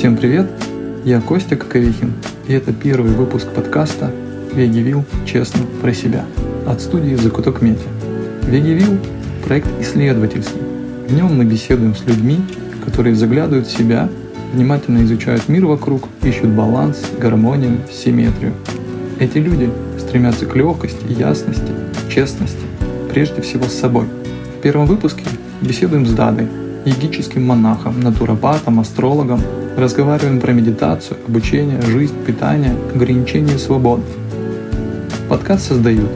Всем привет! Я Костя Коковихин, и это первый выпуск подкаста «Вегивил. Честно про себя» от студии «Закуток Медиа». «Вегивил» – проект исследовательский. В нем мы беседуем с людьми, которые заглядывают в себя, внимательно изучают мир вокруг, ищут баланс, гармонию, симметрию. Эти люди стремятся к легкости, ясности, честности, прежде всего с собой. В первом выпуске беседуем с Дадой, йогическим монахом, натуропатом, астрологом, разговариваем про медитацию, обучение, жизнь, питание, ограничение свобод. Подкаст создают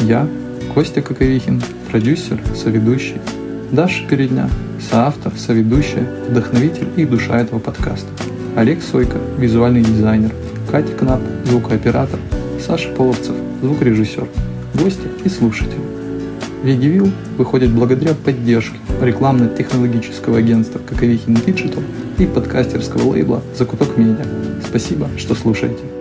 я, Костя Коковихин, продюсер, соведущий, Даша Передня, соавтор, соведущая, вдохновитель и душа этого подкаста, Олег Сойко, визуальный дизайнер, Катя Кнап, звукооператор, Саша Половцев, звукорежиссер, гости и слушатели. Вегивил выходит благодаря поддержке рекламно-технологического агентства Коковихин Digital и подкастерского лейбла Закуток Медиа. Спасибо, что слушаете.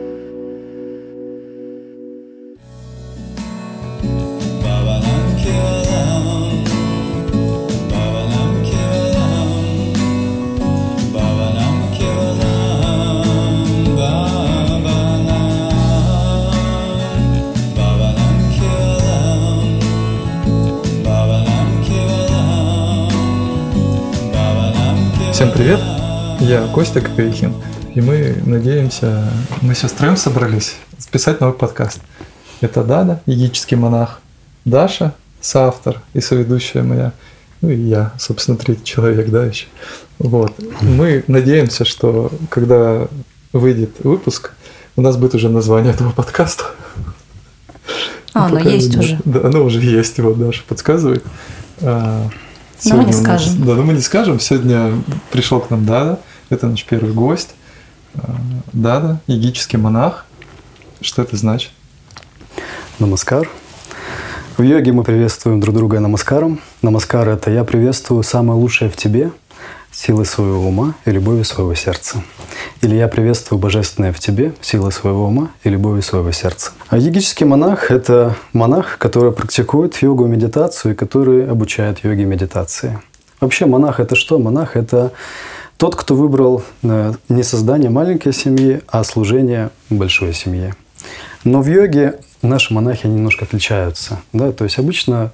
Костя Коковихин, и мы надеемся, мы сейчас втроем собрались записать новый подкаст. Это Дада, егический монах, Даша, соавтор и соведущая моя, ну и я, собственно, третий человек, да, еще. Вот. Мы надеемся, что когда выйдет выпуск, у нас будет уже название этого подкаста. А, оно есть уже. Да, оно уже есть, вот Даша подсказывает. А, но мы не скажем. да, но мы не скажем. Сегодня пришел к нам Дада. Это наш первый гость. А, Дада, егический монах. Что это значит? Намаскар. В йоге мы приветствуем друг друга намаскаром. Намаскар – это «я приветствую самое лучшее в тебе, силы своего ума и любовью своего сердца». Или «я приветствую божественное в тебе, силы своего ума и любовью своего сердца». А йогический монах – это монах, который практикует йогу и медитацию, и который обучает йоге медитации. Вообще монах – это что? Монах – это тот, кто выбрал э, не создание маленькой семьи, а служение большой семье. Но в йоге наши монахи немножко отличаются. Да? То есть обычно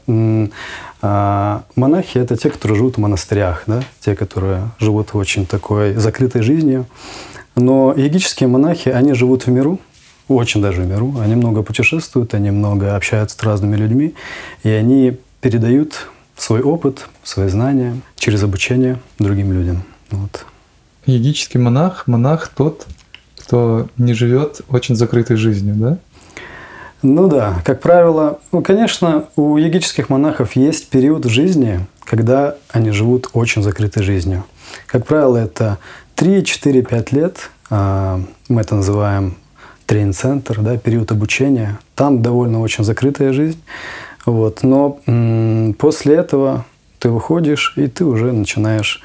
а, монахи – это те, которые живут в монастырях, да? те, которые живут в очень такой закрытой жизнью. Но йогические монахи, они живут в миру, очень даже в миру. Они много путешествуют, они много общаются с разными людьми, и они передают свой опыт, свои знания через обучение другим людям. Вот. Йогический монах – монах тот, кто не живет очень закрытой жизнью, да? Ну да, как правило, ну, конечно, у йогических монахов есть период в жизни, когда они живут очень закрытой жизнью. Как правило, это 3, 4, 5 лет. А, мы это называем тренинг-центр, да, период обучения. Там довольно очень закрытая жизнь. Вот. Но после этого ты выходишь, и ты уже начинаешь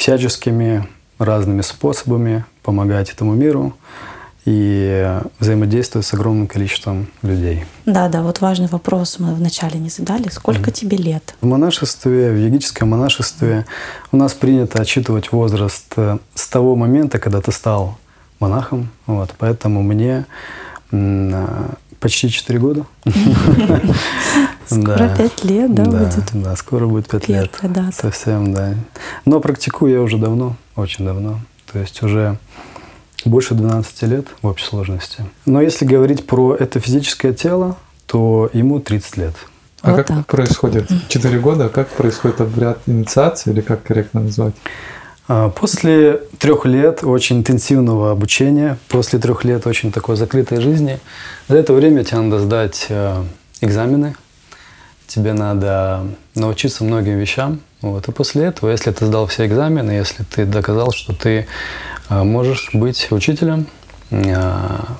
всяческими разными способами помогать этому миру и взаимодействовать с огромным количеством людей. Да, да, вот важный вопрос мы вначале не задали. Сколько mm. тебе лет? В монашестве, в йогическом монашестве у нас принято отчитывать возраст э, с того момента, когда ты стал монахом. Вот, поэтому мне почти 4 года. Скоро 5 лет, да, будет? Да, скоро будет 5 лет. Совсем, да. Но практикую я уже давно, очень давно. То есть уже больше 12 лет в общей сложности. Но если говорить про это физическое тело, то ему 30 лет. А вот как так. происходит? 4 года, как происходит обряд инициации, или как корректно назвать? А, после трех лет очень интенсивного обучения, после трех лет очень такой закрытой жизни, за это время тебе надо сдать э, экзамены, тебе надо научиться многим вещам. Вот. И после этого, если ты сдал все экзамены, если ты доказал, что ты а, можешь быть учителем. А,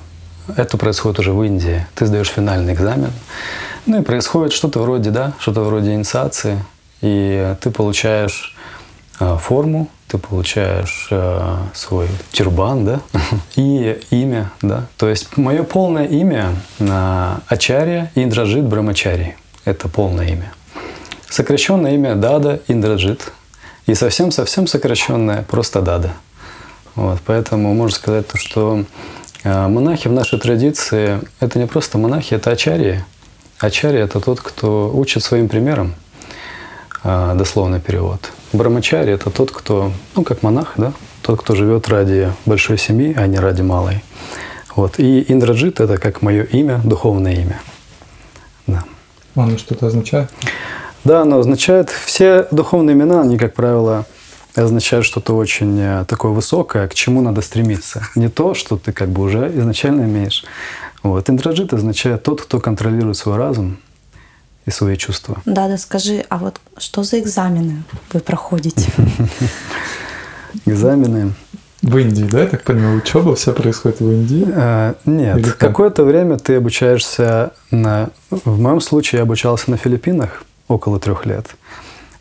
это происходит уже в Индии. Ты сдаешь финальный экзамен. Ну и происходит что-то вроде, да, что-то вроде инициации. И ты получаешь форму, ты получаешь свой тюрбан, да, и имя, да. То есть мое полное имя Ачарья Индраджит Брамачари. Это полное имя. Сокращенное имя Дада Индраджит. И совсем-совсем сокращенное просто Дада. Вот, поэтому можно сказать, то, что э, монахи в нашей традиции – это не просто монахи, это ачарии. Ачарья – это тот, кто учит своим примером, э, дословный перевод. Брамачари – это тот, кто, ну, как монах, да, тот, кто живет ради большой семьи, а не ради малой. Вот. И Индраджит – это как мое имя, духовное имя. Да. Оно что-то означает? Да, оно означает… Все духовные имена, они, как правило, означают что-то очень э, такое высокое, к чему надо стремиться. Не то, что ты как бы уже изначально имеешь. Вот. Индраджит означает тот, кто контролирует свой разум и свои чувства. Да, да, скажи, а вот что за экзамены вы проходите? Экзамены. В Индии, да, я так понимаю, учеба вся происходит в Индии? А, нет, какое-то время ты обучаешься на... В моем случае я обучался на Филиппинах около трех лет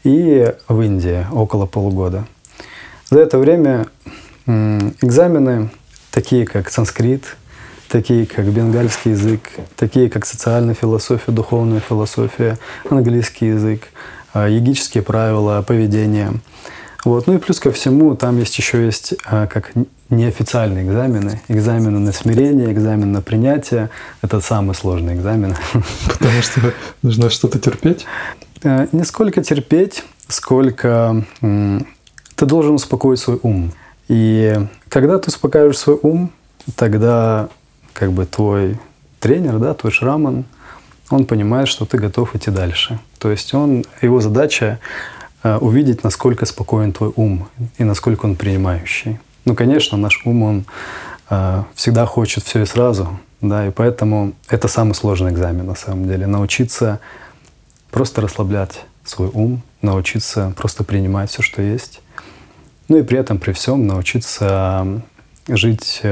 и в Индии около полугода. За это время экзамены, такие как санскрит, такие как бенгальский язык, такие как социальная философия, духовная философия, английский язык, а, йогические правила поведения – вот. Ну и плюс ко всему, там есть еще есть а, как неофициальные экзамены. Экзамены на смирение, экзамен на принятие. Это самый сложный экзамен. Потому что нужно что-то терпеть? Э, не сколько терпеть, сколько ты должен успокоить свой ум. И когда ты успокаиваешь свой ум, тогда как бы твой тренер, да, твой шраман, он понимает, что ты готов идти дальше. То есть он, его задача Э, увидеть, насколько спокоен твой ум и насколько он принимающий. Ну, конечно, наш ум, он э, всегда хочет все и сразу, да, и поэтому это самый сложный экзамен на самом деле. Научиться просто расслаблять свой ум, научиться просто принимать все, что есть. Ну и при этом, при всем, научиться жить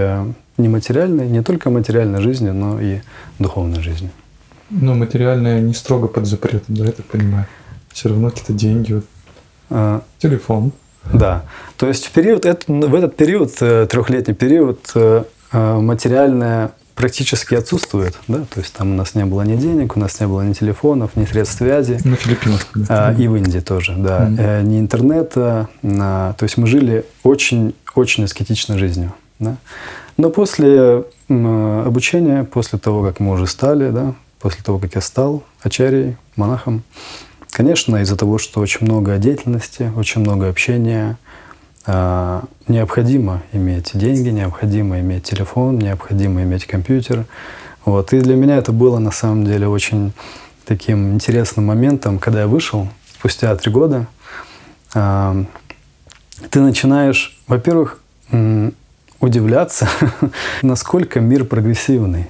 э, не только материальной жизнью, но и духовной жизнью. Ну, материальная не строго под запретом, да, я так понимаю. Все равно какие-то деньги, вот а, Телефон. Да. То есть в, период, в этот период, э, трехлетний период, э, э, материальное практически отсутствует. Да? То есть там у нас не было ни денег, у нас не было ни телефонов, ни средств связи. На Филиппинах. А, и в Индии тоже, да. Mm-hmm. Ни интернета. То есть мы жили очень-очень аскетичной жизнью. Да? Но после обучения, после того, как мы уже стали, да, после того, как я стал ачарьей, монахом, Конечно, из-за того, что очень много деятельности, очень много общения, а, необходимо иметь деньги, необходимо иметь телефон, необходимо иметь компьютер. Вот. И для меня это было на самом деле очень таким интересным моментом, когда я вышел спустя три года. А, ты начинаешь, во-первых, удивляться, насколько мир прогрессивный.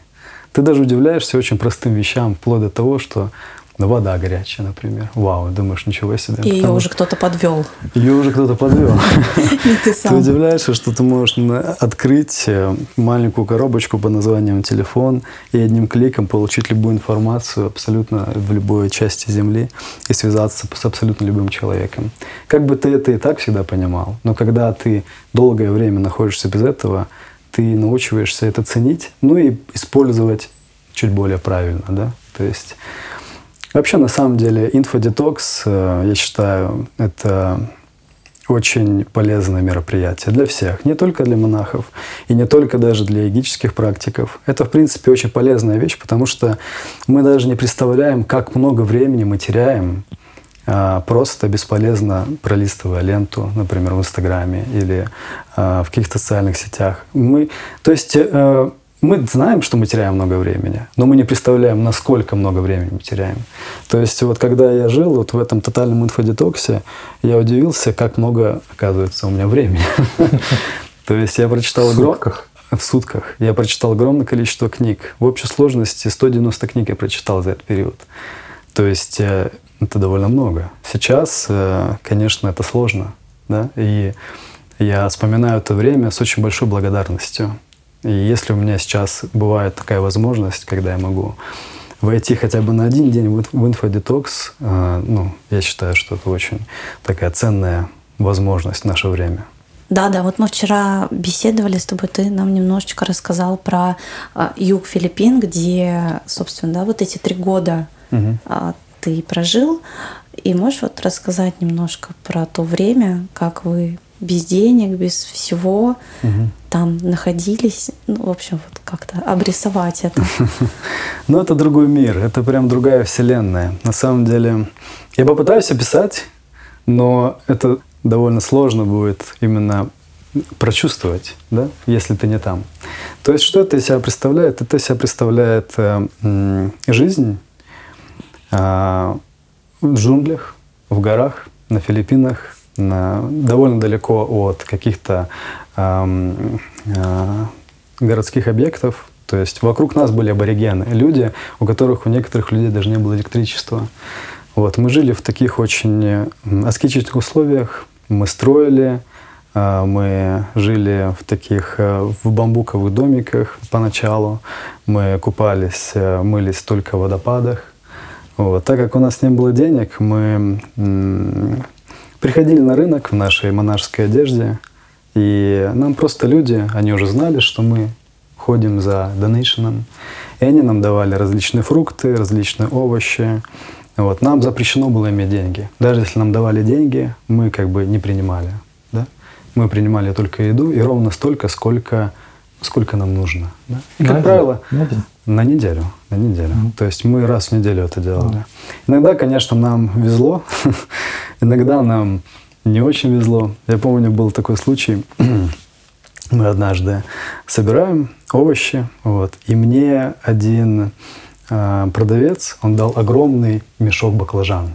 Ты даже удивляешься очень простым вещам, вплоть до того, что ну, вода горячая, например. Вау, думаешь, ничего себе. И ее уже кто-то подвел. Ее уже кто-то подвел. И ты сам. Ты удивляешься, что ты можешь открыть э, маленькую коробочку под названием телефон и одним кликом получить любую информацию абсолютно в любой части Земли и связаться с абсолютно любым человеком. Как бы ты это и так всегда понимал, но когда ты долгое время находишься без этого, ты научиваешься это ценить, ну и использовать чуть более правильно, да? То есть Вообще, на самом деле, инфодетокс, э, я считаю, это очень полезное мероприятие для всех, не только для монахов и не только даже для йогических практиков. Это, в принципе, очень полезная вещь, потому что мы даже не представляем, как много времени мы теряем, а, просто бесполезно пролистывая ленту, например, в Инстаграме или а, в каких-то социальных сетях. Мы, то есть э, мы знаем, что мы теряем много времени, но мы не представляем, насколько много времени мы теряем. То есть вот когда я жил вот в этом тотальном инфодетоксе, я удивился, как много, оказывается, у меня времени. То есть я прочитал... В сутках? В сутках. Я прочитал огромное количество книг. В общей сложности 190 книг я прочитал за этот период. То есть э, это довольно много. Сейчас, э, конечно, это сложно. Да? И я вспоминаю это время с очень большой благодарностью. И если у меня сейчас бывает такая возможность, когда я могу войти хотя бы на один день в инфодетокс, э, ну, я считаю, что это очень такая ценная возможность в наше время. Да, да, вот мы вчера беседовали с тобой, ты нам немножечко рассказал про а, юг Филиппин, где, собственно, да, вот эти три года угу. а, ты прожил. И можешь вот рассказать немножко про то время, как вы без денег, без всего угу. Там находились. Ну, в общем, вот как-то обрисовать это. Ну, это другой мир, это прям другая вселенная. На самом деле, я попытаюсь описать, но это довольно сложно будет именно прочувствовать, да, если ты не там. То есть, что это из себя представляет? Это из себя представляет э, жизнь э, в джунглях, в горах, на Филиппинах, на, довольно далеко от каких-то городских объектов. То есть вокруг нас были аборигены, люди, у которых у некоторых людей даже не было электричества. Вот, мы жили в таких очень аскетичных условиях, мы строили, а, мы жили в таких э, в бамбуковых домиках поначалу. Мы купались, э, мылись только в водопадах. Вот. Так как у нас не было денег, мы приходили на рынок в нашей монашеской одежде, и нам просто люди, они уже знали, что мы ходим за донейшеном, и они нам давали различные фрукты, различные овощи. Вот. Нам запрещено было иметь деньги. Даже если нам давали деньги, мы как бы не принимали. Да? Мы принимали только еду и ровно столько, сколько, сколько нам нужно. Да? И, как на правило, на, день. на неделю. На неделю. Mm-hmm. То есть мы раз в неделю это делали. Mm-hmm. Иногда, конечно, нам везло, иногда нам не очень везло. Я помню, был такой случай. мы однажды собираем овощи, вот, и мне один э, продавец, он дал огромный мешок баклажан.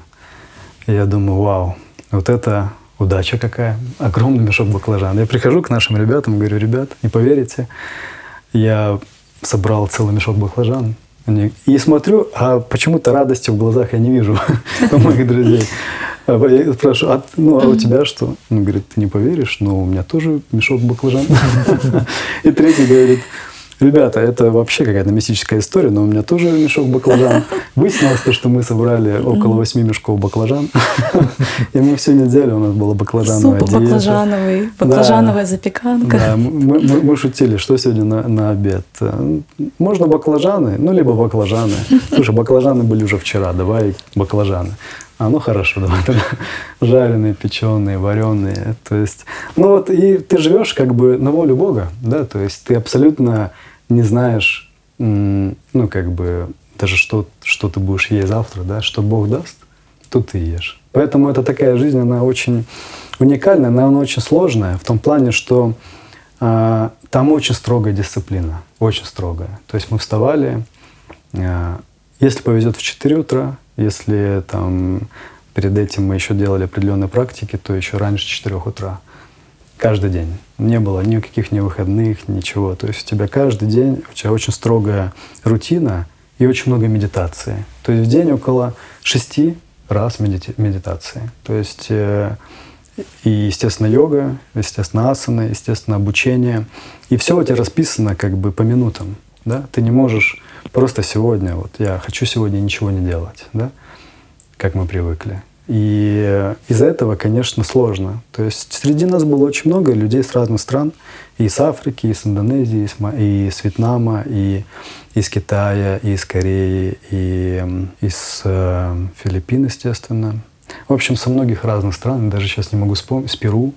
И я думаю, вау, вот это удача какая, огромный мешок баклажан. Я прихожу к нашим ребятам, говорю, ребят, не поверите, я собрал целый мешок баклажан. И смотрю, а почему-то радости в глазах я не вижу у моих друзей. А я спрашиваю, а, ну а у тебя что? Он говорит, ты не поверишь, но у меня тоже мешок баклажан. И третий говорит, Ребята, это вообще какая-то мистическая история, но у меня тоже мешок баклажан. Выяснилось то, что мы собрали около восьми мешков баклажан. И мы всю неделю у нас было баклажановое Суп баклажановый, баклажановая запеканка. Да, мы, шутили, что сегодня на, на обед. Можно баклажаны, ну, либо баклажаны. Слушай, баклажаны были уже вчера, давай баклажаны. А, ну хорошо, давай жареные, печеные, вареные. То есть, ну вот и ты живешь как бы на волю Бога, да, то есть ты абсолютно не знаешь, ну как бы даже что, что ты будешь есть завтра, да, что Бог даст, то ты ешь. Поэтому это такая жизнь, она очень уникальная, она очень сложная в том плане, что э, там очень строгая дисциплина, очень строгая. То есть мы вставали, э, если повезет в 4 утра, если там перед этим мы еще делали определенные практики, то еще раньше 4 утра. Каждый день. Не было никаких ни выходных, ничего. То есть у тебя каждый день, у тебя очень строгая рутина и очень много медитации. То есть в день около шести раз медити- медитации. То есть э, и, естественно, йога, естественно, асана, естественно, обучение. И все у тебя расписано как бы по минутам. Да? Ты не можешь просто сегодня, вот я хочу сегодня ничего не делать, да, как мы привыкли. И из-за этого, конечно, сложно. То есть среди нас было очень много людей с разных стран, и с Африки, и с Индонезии, и с Вьетнама, и из Китая, и из Кореи, и из э, Филиппин, естественно. В общем, со многих разных стран, даже сейчас не могу вспомнить, с Перу.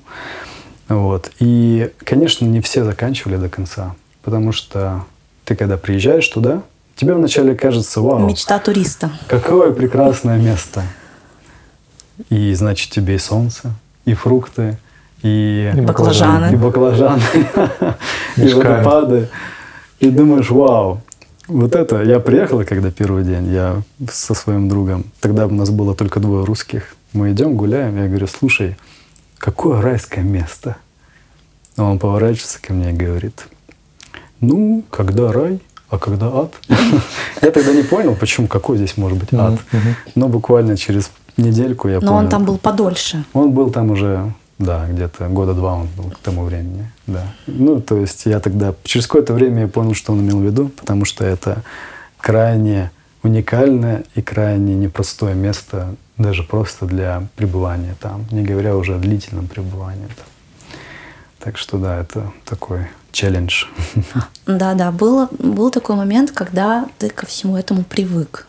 Вот. И, конечно, не все заканчивали до конца, потому что ты, когда приезжаешь туда, Тебе вначале кажется, вау. Мечта туриста. Какое прекрасное место. И, значит, тебе и солнце, и фрукты, и, и баклажаны, и, баклажаны, и водопады. И думаешь, вау, вот это, я приехала, когда первый день, я со своим другом, тогда у нас было только двое русских, мы идем, гуляем, я говорю, слушай, какое райское место. Он поворачивается ко мне и говорит, ну, когда рай, а когда ад? Я тогда не понял, почему, какой здесь может быть ад. Но буквально через недельку я понял. Но он там был подольше. Он был там уже, да, где-то года два он был к тому времени, да. Ну, то есть я тогда, через какое-то время я понял, что он имел в виду, потому что это крайне уникальное и крайне непростое место даже просто для пребывания там, не говоря уже о длительном пребывании там. Так что да, это такой челлендж. Да, да, был, был такой момент, когда ты ко всему этому привык,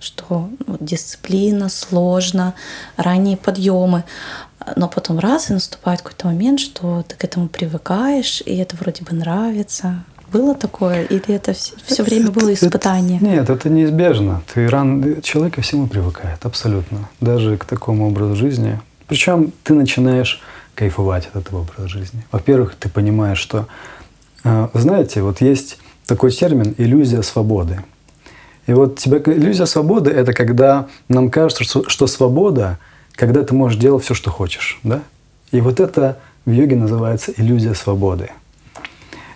что ну, дисциплина сложно, ранние подъемы, но потом раз и наступает какой-то момент, что ты к этому привыкаешь, и это вроде бы нравится. Было такое, или это все, все время было испытание? Это, нет, это неизбежно. Ты ран, человек ко всему привыкает, абсолютно. Даже к такому образу жизни. Причем ты начинаешь кайфовать от этого образа жизни. Во-первых, ты понимаешь, что, э, знаете, вот есть такой термин иллюзия свободы. И вот тебе иллюзия свободы это когда нам кажется, что, что свобода, когда ты можешь делать все, что хочешь, да? И вот это в йоге называется иллюзия свободы.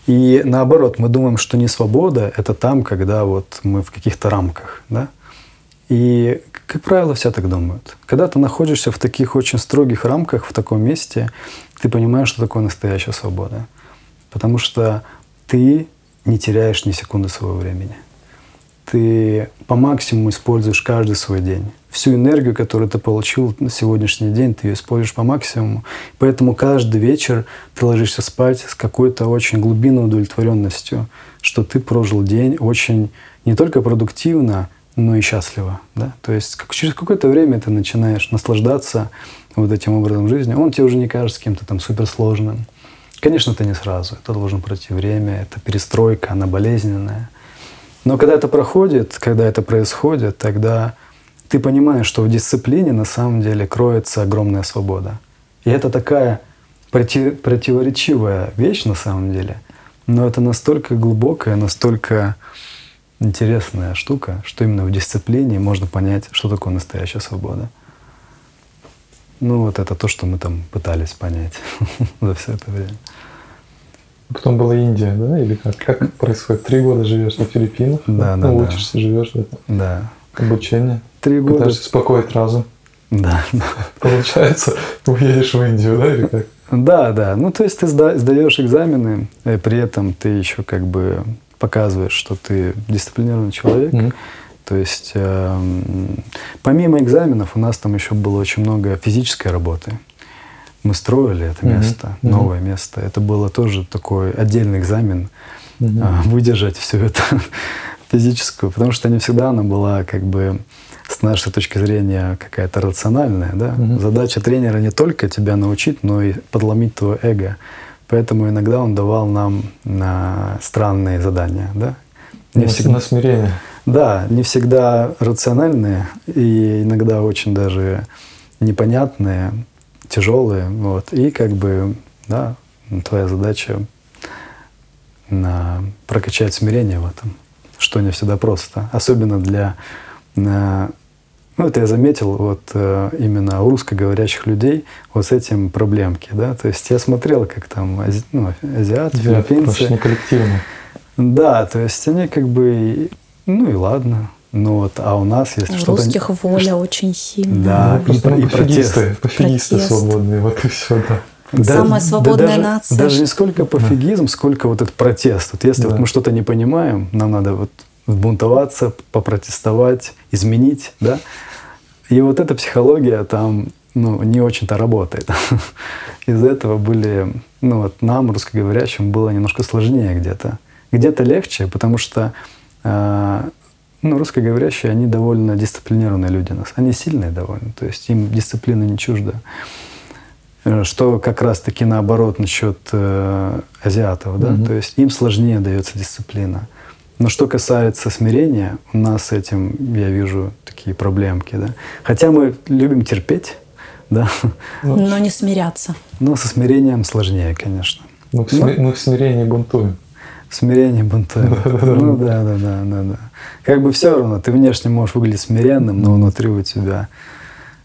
И наоборот, мы думаем, что не свобода – это там, когда вот мы в каких-то рамках, да? И, как правило, все так думают. Когда ты находишься в таких очень строгих рамках, в таком месте, ты понимаешь, что такое настоящая свобода. Потому что ты не теряешь ни секунды своего времени. Ты по максимуму используешь каждый свой день. Всю энергию, которую ты получил на сегодняшний день, ты ее используешь по максимуму. Поэтому каждый вечер ты ложишься спать с какой-то очень глубинной удовлетворенностью, что ты прожил день очень не только продуктивно, но и счастливо. Да? То есть как, через какое-то время ты начинаешь наслаждаться вот этим образом жизни. Он тебе уже не кажется каким-то там суперсложным. Конечно, это не сразу. Это должно пройти время, это перестройка, она болезненная. Но когда это проходит, когда это происходит, тогда ты понимаешь, что в дисциплине на самом деле кроется огромная свобода. И это такая против, противоречивая вещь на самом деле, но это настолько глубокая, настолько интересная штука, что именно в дисциплине можно понять, что такое настоящая свобода. Ну вот это то, что мы там пытались понять за все это время. Потом была Индия, да? Или как? Как происходит? Три года живешь на Филиппинах, да, да, ну, учишься, да. живешь в этом. Да. Обучение. Три года. Пытаешься успокоить разум. Да. Получается, уедешь в Индию, да, или как? Да, да. Ну, то есть ты сдаешь экзамены, и при этом ты еще как бы показываешь, что ты дисциплинированный человек. Mm-hmm. То есть э, помимо экзаменов у нас там еще было очень много физической работы. Мы строили это место, mm-hmm. новое место. Это было тоже такой отдельный экзамен mm-hmm. э, выдержать всю эту физическую, потому что не всегда она была как бы с нашей точки зрения какая-то рациональная. Да? Mm-hmm. Задача тренера не только тебя научить, но и подломить твое эго. Поэтому иногда он давал нам на странные задания. Да? Не на, всегда... смирение. Да, не всегда рациональные и иногда очень даже непонятные, тяжелые. Вот. И как бы, да, твоя задача на прокачать смирение в этом, что не всегда просто. Особенно для ну, это я заметил вот э, именно у русскоговорящих людей вот с этим проблемки, да. То есть я смотрел, как там ази, ну, азиат, да, филиппинцы. не коллективно. Да, то есть они как бы, ну и ладно. Ну вот, а у нас есть у что-то... У русских воля очень сильная. Да, ну, и, и пофигисты, пофигисты свободные, вот и все, да. Да, Самая свободная да даже, нация. Даже не сколько пофигизм, да. сколько вот этот протест. Вот если да. вот мы что-то не понимаем, нам надо вот бунтоваться, попротестовать, изменить, да. И вот эта психология там ну, не очень-то работает. Из-за этого были, ну вот нам, русскоговорящим, было немножко сложнее где-то. Где-то легче, потому что э, ну, русскоговорящие, они довольно дисциплинированные люди. нас, Они сильные довольно, то есть им дисциплина не чужда. Э, что как раз-таки наоборот насчет э, азиатов, да, mm-hmm. то есть им сложнее дается дисциплина. Но что касается смирения, у нас с этим, я вижу, такие проблемки. Да? Хотя мы любим терпеть, да. Но не смиряться. Но со смирением сложнее, конечно. Ну, в, сми... мы в смирении бунтуем. В смирении бунтуем. ну да, да, да, да, да. Как бы все равно, ты внешне можешь выглядеть смиренным, но внутри у тебя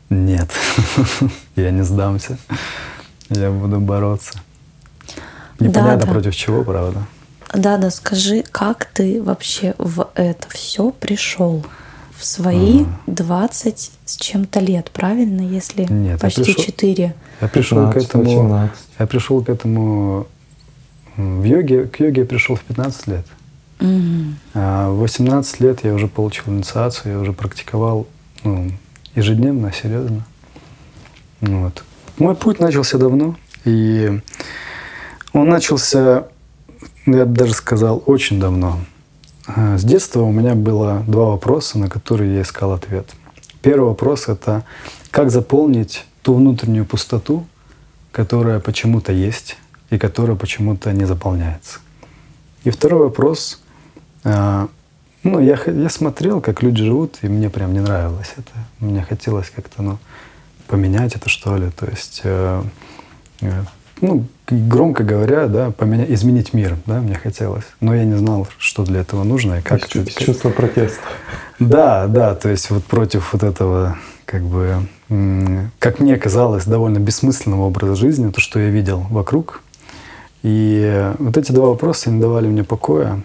нет. я не сдамся. Я буду бороться. Непонятно да, да. против чего, правда. Да, да, скажи, как ты вообще в это все пришел? В свои ага. 20 с чем-то лет, правильно, если Нет, почти я пришел, 4? Я пришел 15, к этому. 18. Я пришел к этому в йоге, к йоге я пришел в 15 лет. Угу. А в 18 лет я уже получил инициацию, я уже практиковал ну, ежедневно, серьезно. Вот. Мой путь начался давно, и он начался я бы даже сказал, очень давно. С детства у меня было два вопроса, на которые я искал ответ. Первый вопрос — это как заполнить ту внутреннюю пустоту, которая почему-то есть и которая почему-то не заполняется. И второй вопрос. А, ну, я, я смотрел, как люди живут, и мне прям не нравилось это. Мне хотелось как-то, ну, поменять это, что ли. То есть, э, э, ну, громко говоря, да, поменять, изменить мир, да, мне хотелось. Но я не знал, что для этого нужно и как. Чувство, это, чувство протеста. Да, да, то есть вот против вот этого, как бы, как мне казалось, довольно бессмысленного образа жизни, то, что я видел вокруг, и вот эти два вопроса не давали мне покоя.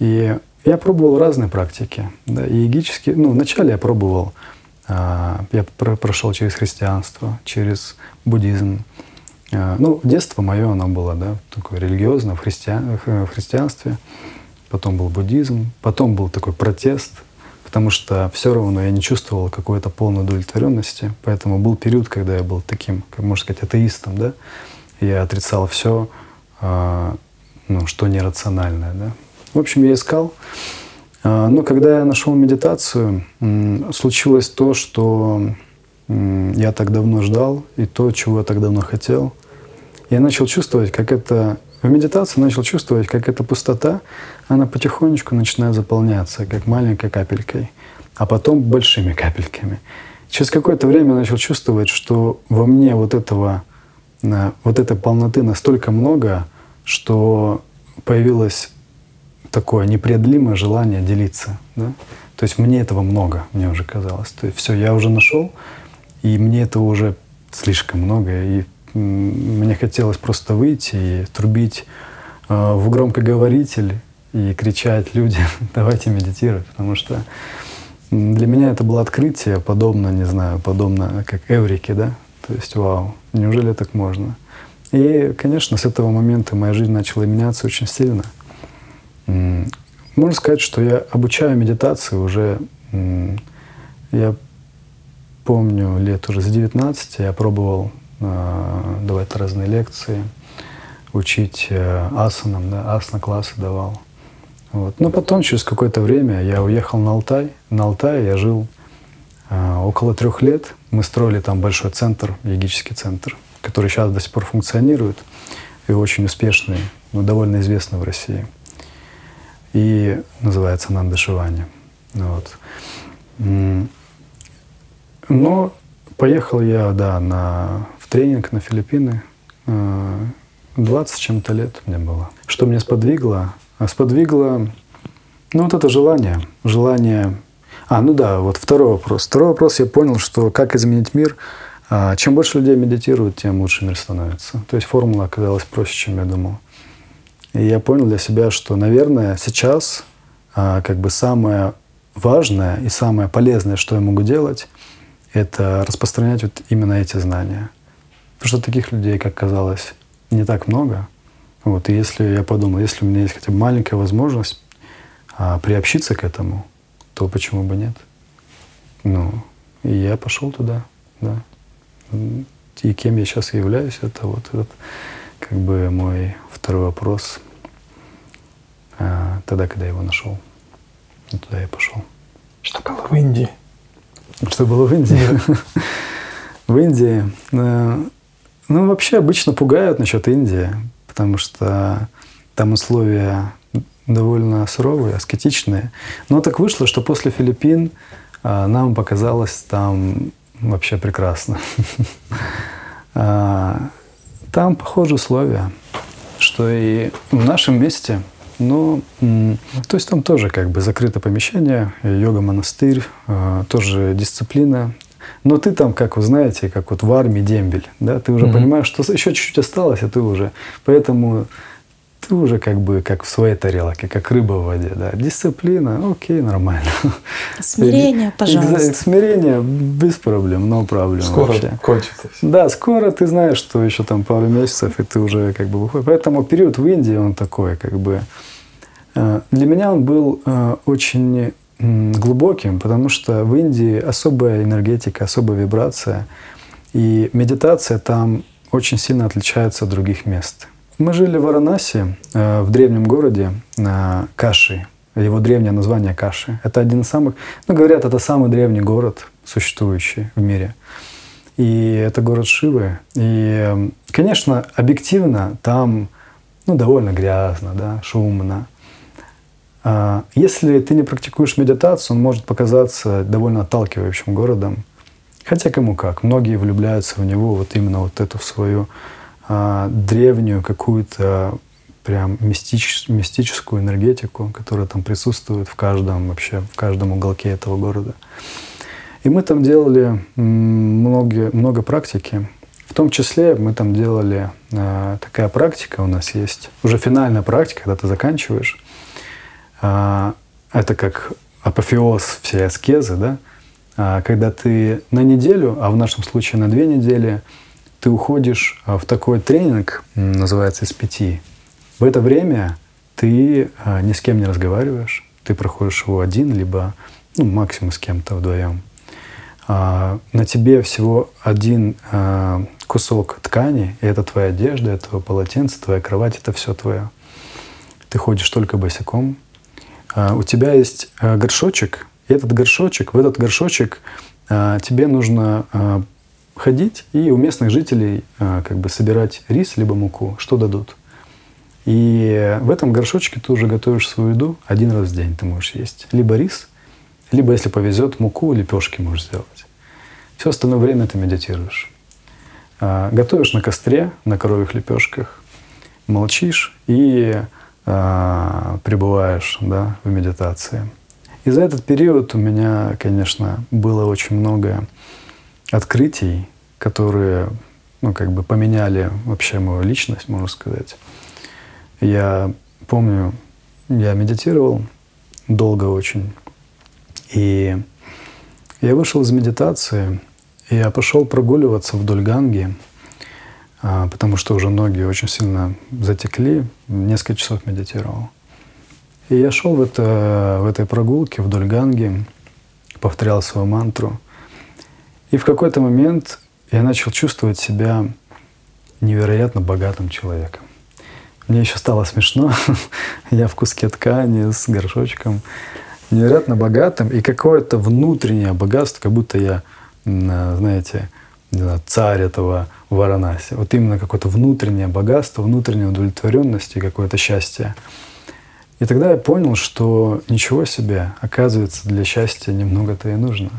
И я пробовал разные практики. Да, и ну, вначале я пробовал, а, я прошел через христианство, через буддизм. А, ну, детство мое, оно было, да, такое религиозное в, христиан, в христианстве. Потом был буддизм, потом был такой протест, потому что все равно я не чувствовал какой-то полной удовлетворенности. Поэтому был период, когда я был таким, как можно сказать, атеистом, да. Я отрицал все, ну, что нерациональное. Да? В общем, я искал. А, но когда я нашел медитацию, случилось то, что я так давно ждал, и то, чего я так давно хотел. Я начал чувствовать, как это... В медитации начал чувствовать, как эта пустота, она потихонечку начинает заполняться, как маленькой капелькой, а потом большими капельками. Через какое-то время я начал чувствовать, что во мне вот этого, вот этой полноты настолько много, что появилось такое непреодолимое желание делиться. Да? То есть мне этого много, мне уже казалось. То есть все, я уже нашел, и мне этого уже слишком много. И мне хотелось просто выйти и трубить э, в громкоговоритель и кричать людям, давайте медитировать, потому что для меня это было открытие, подобно, не знаю, подобно как Эврике, да? То есть, вау, неужели так можно? И, конечно, с этого момента моя жизнь начала меняться очень сильно. Можно сказать, что я обучаю медитации уже, я помню, лет уже с 19 я пробовал а, давать разные лекции, учить э, асанам, да, асана-классы давал. Вот. Но потом, через какое-то время, я уехал на Алтай. На Алтае я жил э, около трех лет. Мы строили там большой центр, йогический центр который сейчас до сих пор функционирует и очень успешный, но довольно известный в России. И называется Нанда Шивани. Вот. Но поехал я, да, на, в тренинг на Филиппины. 20 чем-то лет мне было. Что меня сподвигло? А сподвигло, ну, вот это желание. Желание... А, ну да, вот второй вопрос. Второй вопрос, я понял, что как изменить мир – чем больше людей медитируют, тем лучше мир становится. То есть формула оказалась проще, чем я думал. И я понял для себя, что, наверное, сейчас а, как бы самое важное и самое полезное, что я могу делать, это распространять вот именно эти знания. Потому что таких людей, как казалось, не так много. Вот, и если я подумал, если у меня есть хотя бы маленькая возможность а, приобщиться к этому, то почему бы нет? Ну, и я пошел туда, да и кем я сейчас являюсь, это вот этот как бы мой второй вопрос а, тогда, когда я его нашел. И туда я пошел. Что было в Индии? Что было в Индии? В Индии, э, ну, вообще обычно пугают насчет Индии, потому что там условия довольно суровые, аскетичные. Но так вышло, что после Филиппин э, нам показалось там вообще прекрасно. А, там похожие условия, что и в нашем месте, ну, то есть там тоже как бы закрытое помещение, йога-монастырь, а, тоже дисциплина. Но ты там, как вы знаете, как вот в армии дембель, да, ты уже mm-hmm. понимаешь, что еще чуть-чуть осталось, а ты уже. Поэтому ты уже как бы как в своей тарелке, как рыба в воде. Да. Дисциплина, окей, нормально. Смирение, пожалуйста. Смирение без проблем, но проблем Скоро вообще. кончится. Да, скоро ты знаешь, что еще там пару месяцев, и ты уже как бы выходишь. Поэтому период в Индии, он такой как бы... Э, для меня он был э, очень глубоким, потому что в Индии особая энергетика, особая вибрация. И медитация там очень сильно отличается от других мест. Мы жили в Варанаси, э, в древнем городе э, Каши. его древнее название Каши. Это один из самых, ну, говорят, это самый древний город, существующий в мире. И это город Шивы. И, конечно, объективно там ну, довольно грязно, да, шумно. А если ты не практикуешь медитацию, он может показаться довольно отталкивающим городом. Хотя кому как. Многие влюбляются в него вот именно вот эту свою а, древнюю какую-то прям мистич, мистическую энергетику, которая там присутствует в каждом вообще, в каждом уголке этого города. И мы там делали много, много практики. В том числе мы там делали э, такая практика у нас есть, уже финальная практика, когда ты заканчиваешь. Э, это как апофеоз всей аскезы, да? Э, когда ты на неделю, а в нашем случае на две недели, ты уходишь в такой тренинг, называется SPT. В это время ты ни с кем не разговариваешь, ты проходишь его один, либо ну, максимум с кем-то вдвоем. А, на тебе всего один а, кусок ткани, и это твоя одежда, это твое полотенце, твоя кровать, это все твое. Ты ходишь только босиком. А, у тебя есть горшочек, и этот горшочек, в этот горшочек тебе нужно ходить и у местных жителей как бы собирать рис либо муку, что дадут. И в этом горшочке ты уже готовишь свою еду один раз в день ты можешь есть. Либо рис, либо, если повезет, муку, лепешки можешь сделать. Все остальное время ты медитируешь. А, готовишь на костре, на коровьих лепешках, молчишь и а, пребываешь да, в медитации. И за этот период у меня, конечно, было очень много открытий, которые ну, как бы поменяли вообще мою личность, можно сказать. Я помню, я медитировал долго очень. И я вышел из медитации, и я пошел прогуливаться вдоль Ганги, а, потому что уже ноги очень сильно затекли, несколько часов медитировал. И я шел в, это, в этой прогулке вдоль Ганги, повторял свою мантру. И в какой-то момент я начал чувствовать себя невероятно богатым человеком. Мне еще стало смешно. я в куске ткани с горшочком невероятно богатым и какое-то внутреннее богатство, как будто я, знаете, царь этого Варанаси. Вот именно какое-то внутреннее богатство, внутренняя удовлетворенность и какое-то счастье. И тогда я понял, что ничего себе, оказывается, для счастья немного-то и нужно.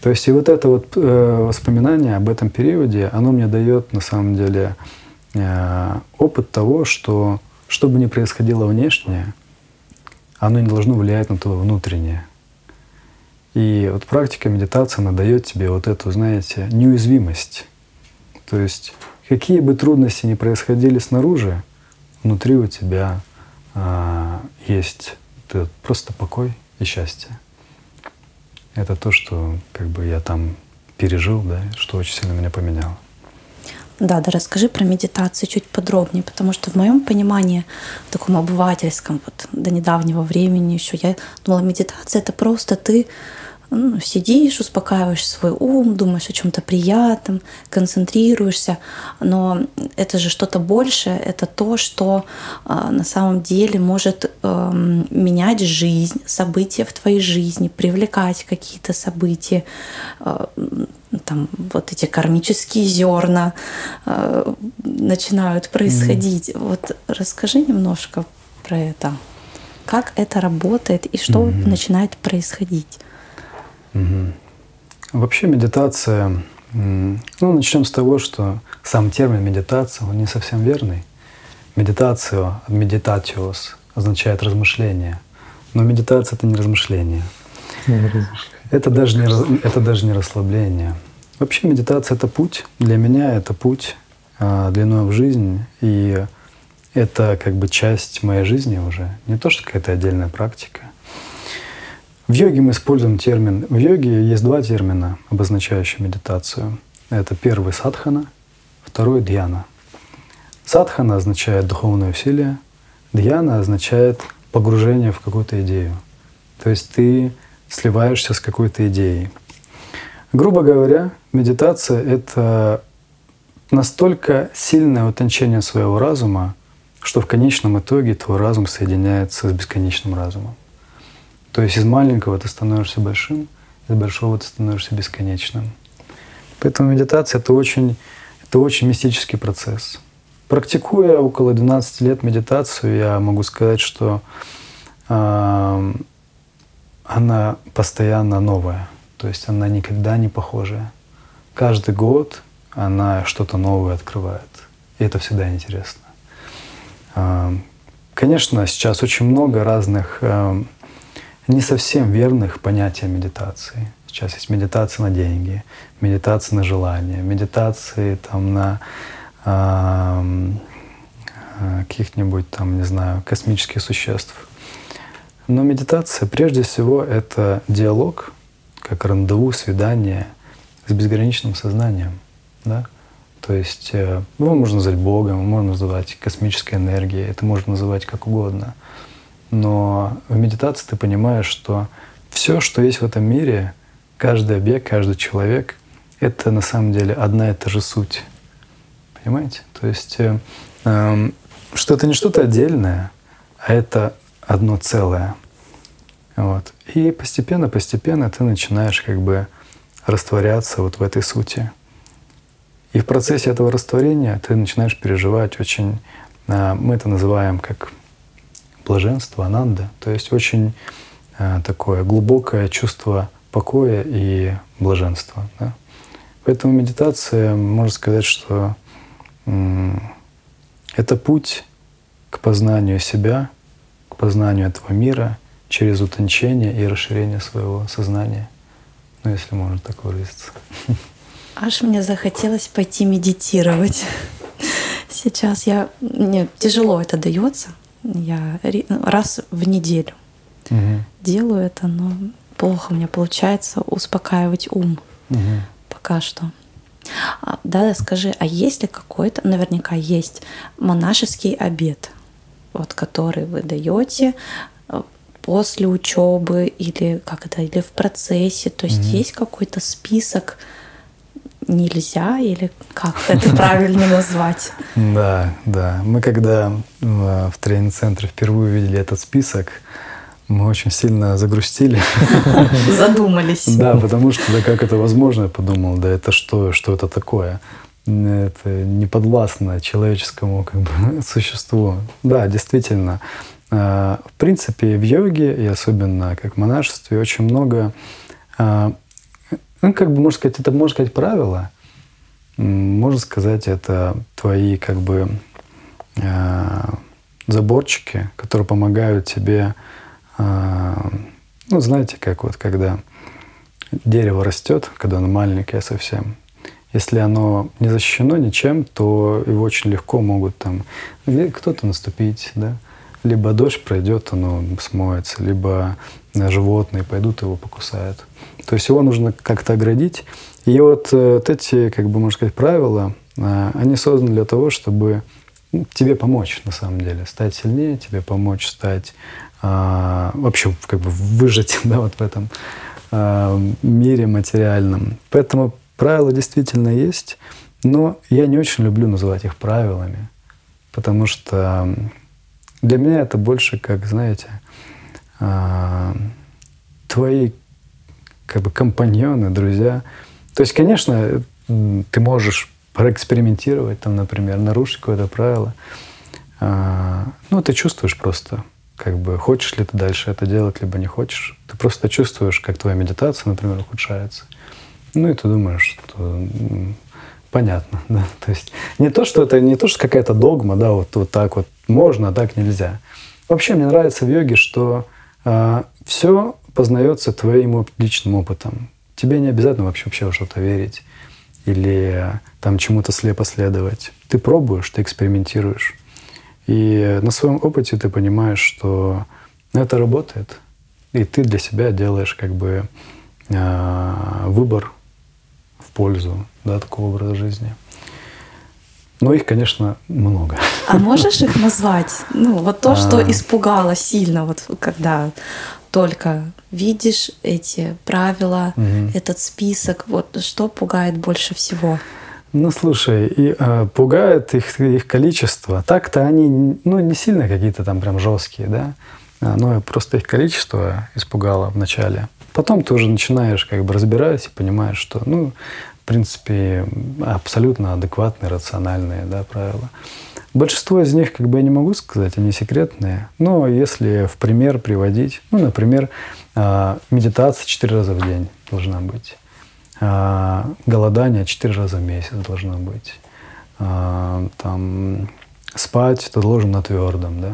То есть и вот это вот э, воспоминание об этом периоде, оно мне дает на самом деле э, опыт того, что что бы ни происходило внешне, оно не должно влиять на то внутреннее. И вот практика медитации, она дает тебе вот эту, знаете, неуязвимость. То есть какие бы трудности ни происходили снаружи, внутри у тебя а, есть просто покой и счастье. Это то, что как бы я там пережил, да, что очень сильно меня поменяло. Да, да, расскажи про медитацию чуть подробнее, потому что в моем понимании, в таком обывательском, вот до недавнего времени еще, я думала, медитация это просто ты ну, сидишь, успокаиваешь свой ум, думаешь о чем-то приятном, концентрируешься, но это же что-то большее, это то, что э, на самом деле может э, менять жизнь, события в твоей жизни, привлекать какие-то события, э, там вот эти кармические зерна э, начинают происходить. Mm-hmm. Вот расскажи немножко про это. Как это работает и что mm-hmm. начинает происходить? Угу. Вообще медитация, ну, начнем с того, что сам термин медитация, он не совсем верный. Медитацию, медитатиос означает размышление. Но медитация — это не размышление. Это даже не, это даже не расслабление. Вообще медитация — это путь. Для меня это путь а, длиной в жизнь. И это как бы часть моей жизни уже. Не то, что какая-то отдельная практика. В йоге мы используем термин. В йоге есть два термина, обозначающие медитацию. Это первый садхана, второй дьяна. Садхана означает духовное усилие, дьяна означает погружение в какую-то идею. То есть ты сливаешься с какой-то идеей. Грубо говоря, медитация — это настолько сильное утончение своего разума, что в конечном итоге твой разум соединяется с бесконечным разумом. То есть из маленького ты становишься большим, из большого ты становишься бесконечным. Поэтому медитация это очень, это очень мистический процесс. Практикуя около 12 лет медитацию, я могу сказать, что э, она постоянно новая. То есть она никогда не похожая. Каждый год она что-то новое открывает. И это всегда интересно. Э, конечно, сейчас очень много разных э, не совсем верных понятий медитации. Сейчас есть медитация на деньги, медитация на желание, медитации там на э, каких-нибудь там, не знаю, космических существ. Но медитация прежде всего это диалог, как рандеву, свидание с безграничным сознанием. Да? То есть э, его можно назвать Богом, можно называть космической энергией, это можно называть как угодно. Но в медитации ты понимаешь, что все, что есть в этом мире, каждый объект, каждый человек, это на самом деле одна и та же суть. Понимаете? То есть э, э, что это не что-то отдельное, а это одно целое. Вот. И постепенно, постепенно ты начинаешь как бы растворяться вот в этой сути. И в процессе этого растворения ты начинаешь переживать очень, э, мы это называем как блаженство, ананда, то есть очень э, такое глубокое чувство покоя и блаженства. Да? Поэтому медитация, можно сказать, что это путь к познанию себя, к познанию этого мира через утончение и расширение своего сознания. Ну, если можно так выразиться. Аж мне захотелось пойти медитировать. Сейчас я мне тяжело это дается. Я раз в неделю угу. делаю это, но плохо у меня получается успокаивать ум угу. пока что. А, да, скажи, а есть ли какой-то, наверняка есть монашеский обед, вот который вы даете э, после учебы или как это, или в процессе, то есть mm есть какой-то список нельзя или как это правильно назвать? Да, да. Мы когда в тренинг-центре впервые увидели этот список, мы очень сильно загрустили. Задумались. Да, потому что да как это возможно, я подумал, да это что, что это такое? Это не подвластно человеческому как бы, существу. Да, действительно. А, в принципе, в йоге, и особенно как в монашестве, очень много, а, ну, как бы, можно сказать, это, можно сказать, правило. Можно сказать, это твои, как бы, а, заборчики, которые помогают тебе а, ну, знаете, как вот когда дерево растет, когда оно маленькое совсем, если оно не защищено ничем, то его очень легко могут там кто-то наступить, да, либо дождь пройдет, оно смоется, либо животные пойдут, его покусают. То есть его нужно как-то оградить. И вот, э, вот эти, как бы, можно сказать, правила, а, они созданы для того, чтобы тебе помочь, на самом деле, стать сильнее, тебе помочь стать а, вообще как бы выжить да, вот в этом а, мире материальном. Поэтому правила действительно есть, но я не очень люблю называть их правилами, потому что для меня это больше как, знаете, а, твои как бы компаньоны, друзья. То есть, конечно, ты можешь проэкспериментировать, там, например, нарушить какое-то правило. Ну, ты чувствуешь просто, как бы хочешь ли ты дальше это делать, либо не хочешь. Ты просто чувствуешь, как твоя медитация, например, ухудшается. Ну и ты думаешь, что понятно, да. То есть не то, что это не то, что какая-то догма, да, вот, вот так вот можно, а так нельзя. Вообще мне нравится в йоге, что а, все познается твоим личным опытом. Тебе не обязательно вообще, вообще во что-то верить или там чему-то слепо следовать. Ты пробуешь, ты экспериментируешь. И на своем опыте ты понимаешь, что это работает, и ты для себя делаешь как бы э, выбор в пользу да, такого образа жизни. Но их, конечно, много. А можешь их назвать? Ну, вот то, что а. испугало сильно, вот когда только видишь эти правила, угу. этот список, вот что пугает больше всего? Ну, слушай, и э, пугает их, их количество. Так-то они ну, не сильно какие-то там прям жесткие, да. Но просто их количество испугало вначале. Потом ты уже начинаешь как бы разбирать и понимаешь, что, ну, принципе, абсолютно адекватные, рациональные да, правила. Большинство из них, как бы я не могу сказать, они секретные. Но если в пример приводить, ну, например, а, медитация 4 раза в день должна быть. А, голодание 4 раза в месяц должно быть. А, там, спать ты должен на твердом, да.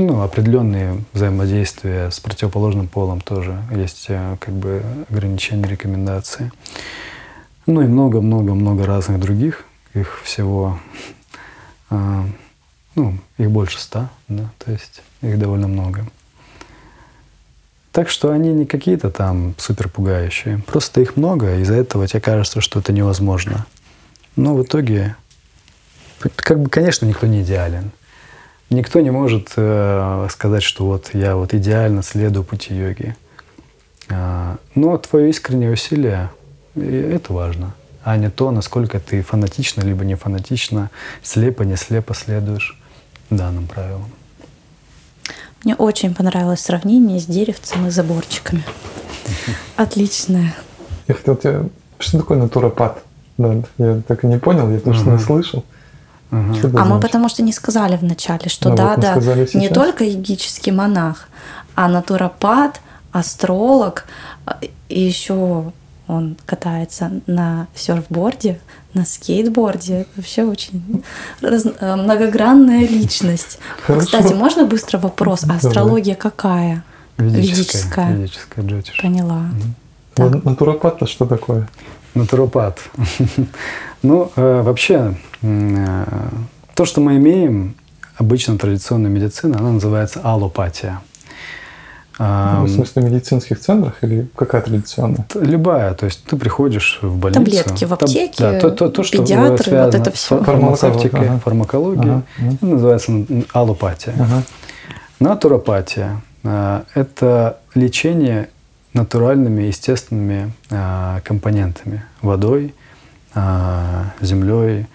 Ну, определенные взаимодействия с противоположным полом тоже есть э, как бы ограничения, рекомендации. Ну и много-много-много разных других. Их всего, ну, их больше ста, да, то есть их довольно много. Так что они не какие-то там супер пугающие. Просто их много, и из-за этого тебе кажется, что это невозможно. Но в итоге, как бы, конечно, никто не идеален. Никто не может э, сказать, что вот я вот идеально следую пути йоги. А, но твое искреннее усилие — это важно, а не то, насколько ты фанатично либо не фанатично, слепо, не слепо следуешь данным правилам. Мне очень понравилось сравнение с деревцем и заборчиками. Отличное. Я хотел тебе... Что такое натуропат? Да, я так и не понял, я точно не слышал. Угу. А мы потому что не сказали вначале, что ну, да, вот да, не только йогический монах, а натуропат, астролог, и еще он катается на серфборде, на скейтборде. Вообще очень раз... Э, многогранная личность. Хорошо. Кстати, можно быстро вопрос? А астрология какая? Ведическая. Ведическая, Ведическая Поняла. Угу. Так. Натуропат-то что такое? Натуропат. ну, э, вообще, э, то, что мы имеем, обычно традиционная медицина, она называется аллопатия. Ну, в смысле, в медицинских центрах или какая традиционная? Любая. То есть ты приходишь в больницу. Таблетки в аптеке, да, то, то, то, что педиатры, связано вот это все. Фармацевтикой, ага. фармакологией. Ага. Это называется аллопатия. Ага. Натуропатия а, – это лечение натуральными, естественными а, компонентами. Водой, а, землей,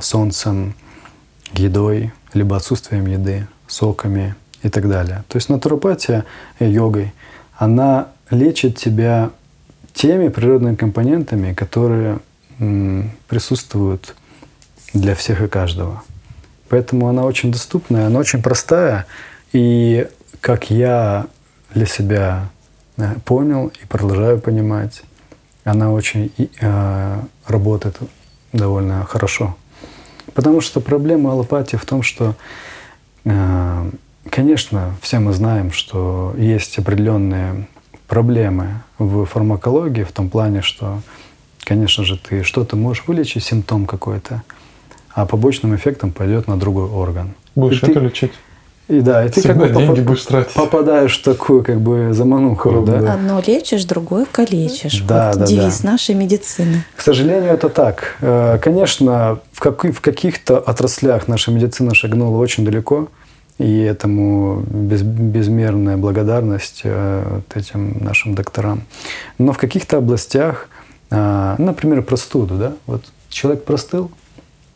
солнцем, едой, либо отсутствием еды, соками – и так далее. То есть натуропатия йогой, она лечит тебя теми природными компонентами, которые присутствуют для всех и каждого. Поэтому она очень доступная, она очень простая. И как я для себя э, понял и продолжаю понимать, она очень э, работает довольно хорошо. Потому что проблема аллопатии в том, что э, Конечно, все мы знаем, что есть определенные проблемы в фармакологии в том плане, что, конечно же, ты что-то можешь вылечить, симптом какой-то, а побочным эффектом пойдет на другой орган. Будешь и это ты, лечить. И да, и ты как бы деньги будешь тратить. попадаешь в такую как бы замануху. Да? Одно лечишь, другое калечишь. Да, вот да, девиз да. нашей медицины. К сожалению, это так. Э, конечно, в, как, в каких-то отраслях наша медицина шагнула очень далеко. И этому без, безмерная благодарность э, вот этим нашим докторам. Но в каких-то областях, э, например, простуду, да, вот человек простыл,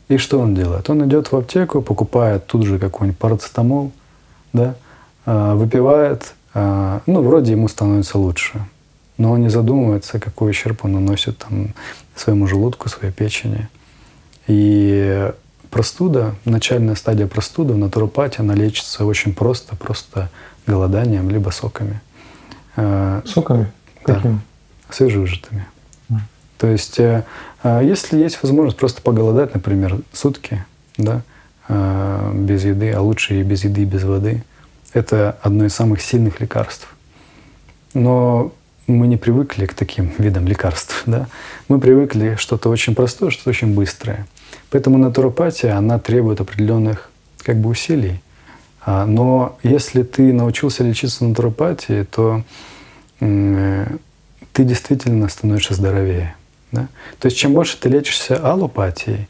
и что он делает? Он идет в аптеку, покупает тут же какой-нибудь парацетамол, да, э, выпивает, э, ну, вроде ему становится лучше. Но он не задумывается, какой ущерб он наносит там, своему желудку, своей печени. И простуда, начальная стадия простуды в натуропатии, она лечится очень просто, просто голоданием, либо соками. Э, соками? Да, Какими? свежевыжатыми. Mm. То есть, э, если есть возможность просто поголодать, например, сутки, да, без еды, а лучше и без еды, и без воды, это одно из самых сильных лекарств. Но мы не привыкли к таким видам лекарств. Да? Мы привыкли что-то очень простое, что-то очень быстрое. Поэтому натуропатия, она требует определенных как бы усилий. А, но если ты научился лечиться натуропатией, то ты действительно становишься здоровее. Да? То есть чем больше ты лечишься аллопатией,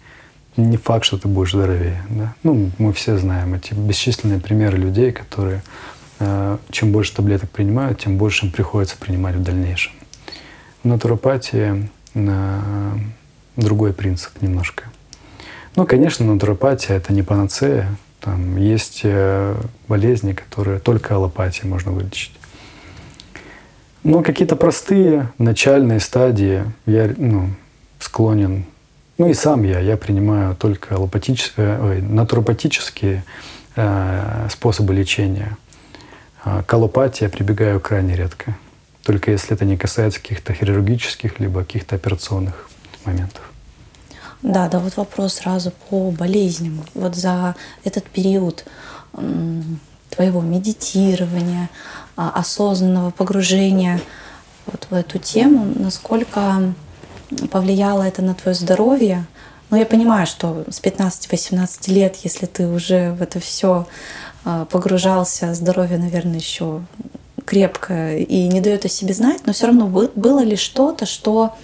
не факт, что ты будешь здоровее. Да? Ну, мы все знаем эти бесчисленные примеры людей, которые э, чем больше таблеток принимают, тем больше им приходится принимать в дальнейшем. В натуропатии другой принцип немножко – ну, конечно, натуропатия – это не панацея, Там есть э, болезни, которые только аллопатией можно вылечить. Но какие-то простые начальные стадии я ну, склонен, ну и сам я, я принимаю только аллопатические, ой, натуропатические э, способы лечения. А к аллопатии прибегаю крайне редко. Только если это не касается каких-то хирургических либо каких-то операционных моментов. Да, да, вот вопрос сразу по болезням. Вот за этот период твоего медитирования, а, осознанного погружения вот в эту тему, насколько повлияло это на твое здоровье? Ну, я понимаю, что с 15-18 лет, если ты уже в это все а, погружался, здоровье, наверное, еще крепко и не дает о себе знать, но все равно было ли что-то, что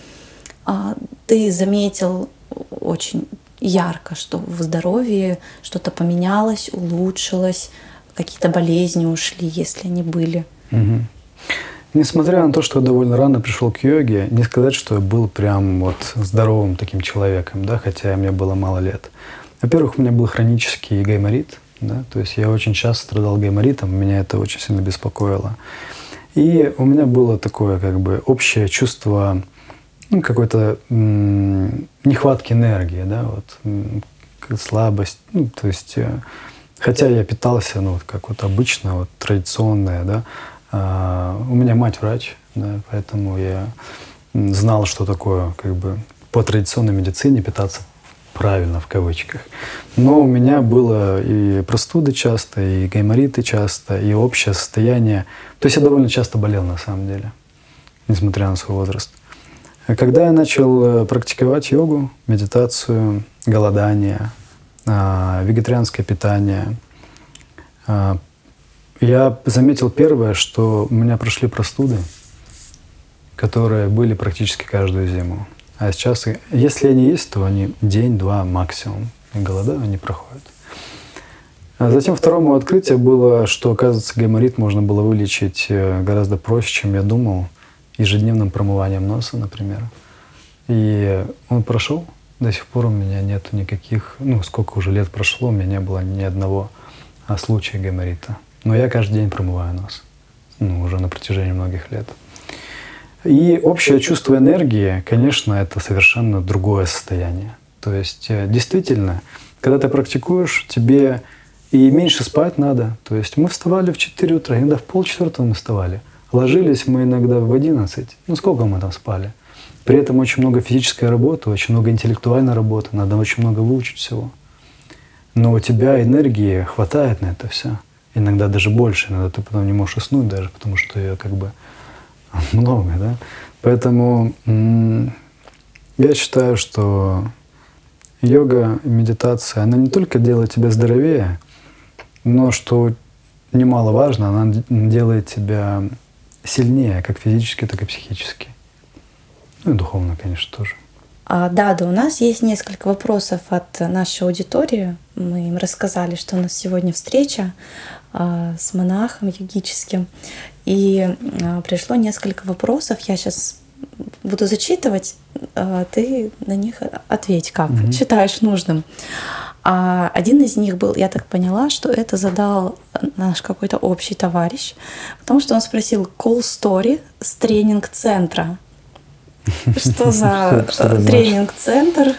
а, ты заметил очень ярко, что в здоровье что-то поменялось, улучшилось, какие-то болезни ушли, если они были. Угу. Несмотря на то, что я довольно рано пришел к йоге, не сказать, что я был прям вот здоровым таким человеком, да, хотя мне было мало лет. Во-первых, у меня был хронический гайморит, да, то есть я очень часто страдал гайморитом, меня это очень сильно беспокоило. И у меня было такое как бы общее чувство ну, какой-то нехватки энергии, да, вот слабость, ну, то есть, э, хотя я питался, ну, вот как вот обычно, вот традиционное, да, а, у меня мать врач, да, поэтому я знал, что такое, как бы, по традиционной медицине питаться правильно в кавычках. Но у меня было и простуды часто, и гаймориты часто, и общее состояние. То есть я довольно часто болел на самом деле, несмотря на свой возраст. Когда я начал э, практиковать йогу, медитацию, голодание, а, вегетарианское питание, а, я заметил первое, что у меня прошли простуды, которые были практически каждую зиму. А сейчас, если они есть, то они день-два максимум. И голода они проходят. А затем второму открытие было, что, оказывается, гайморит можно было вылечить э, гораздо проще, чем я думал ежедневным промыванием носа, например. И он прошел. До сих пор у меня нет никаких, ну, сколько уже лет прошло, у меня не было ни одного а, случая гайморита. Но я каждый день промываю нос. Ну, уже на протяжении многих лет. И общее чувство энергии, конечно, это совершенно другое состояние. То есть, э, действительно, когда ты практикуешь, тебе и меньше спать надо. То есть мы вставали в 4 утра, иногда в полчетвертого мы вставали – Ложились мы иногда в 11. Ну, сколько мы там спали? При этом очень много физической работы, очень много интеллектуальной работы, надо очень много выучить всего. Но у тебя энергии хватает на это все. Иногда даже больше, иногда ты потом не можешь уснуть даже, потому что ее как бы много, да. Поэтому я считаю, что йога, медитация, она не только делает тебя здоровее, но что немаловажно, она делает тебя сильнее, как физически, так и психически. Ну и духовно, конечно, тоже. А, да, да, у нас есть несколько вопросов от нашей аудитории. Мы им рассказали, что у нас сегодня встреча с монахом йогическим. И а, пришло несколько вопросов. Я сейчас буду зачитывать, а, ты на них ответь, как угу. считаешь нужным. А один из них был, я так поняла, что это задал наш какой-то общий товарищ, потому что он спросил call story с тренинг-центра. Что за тренинг-центр?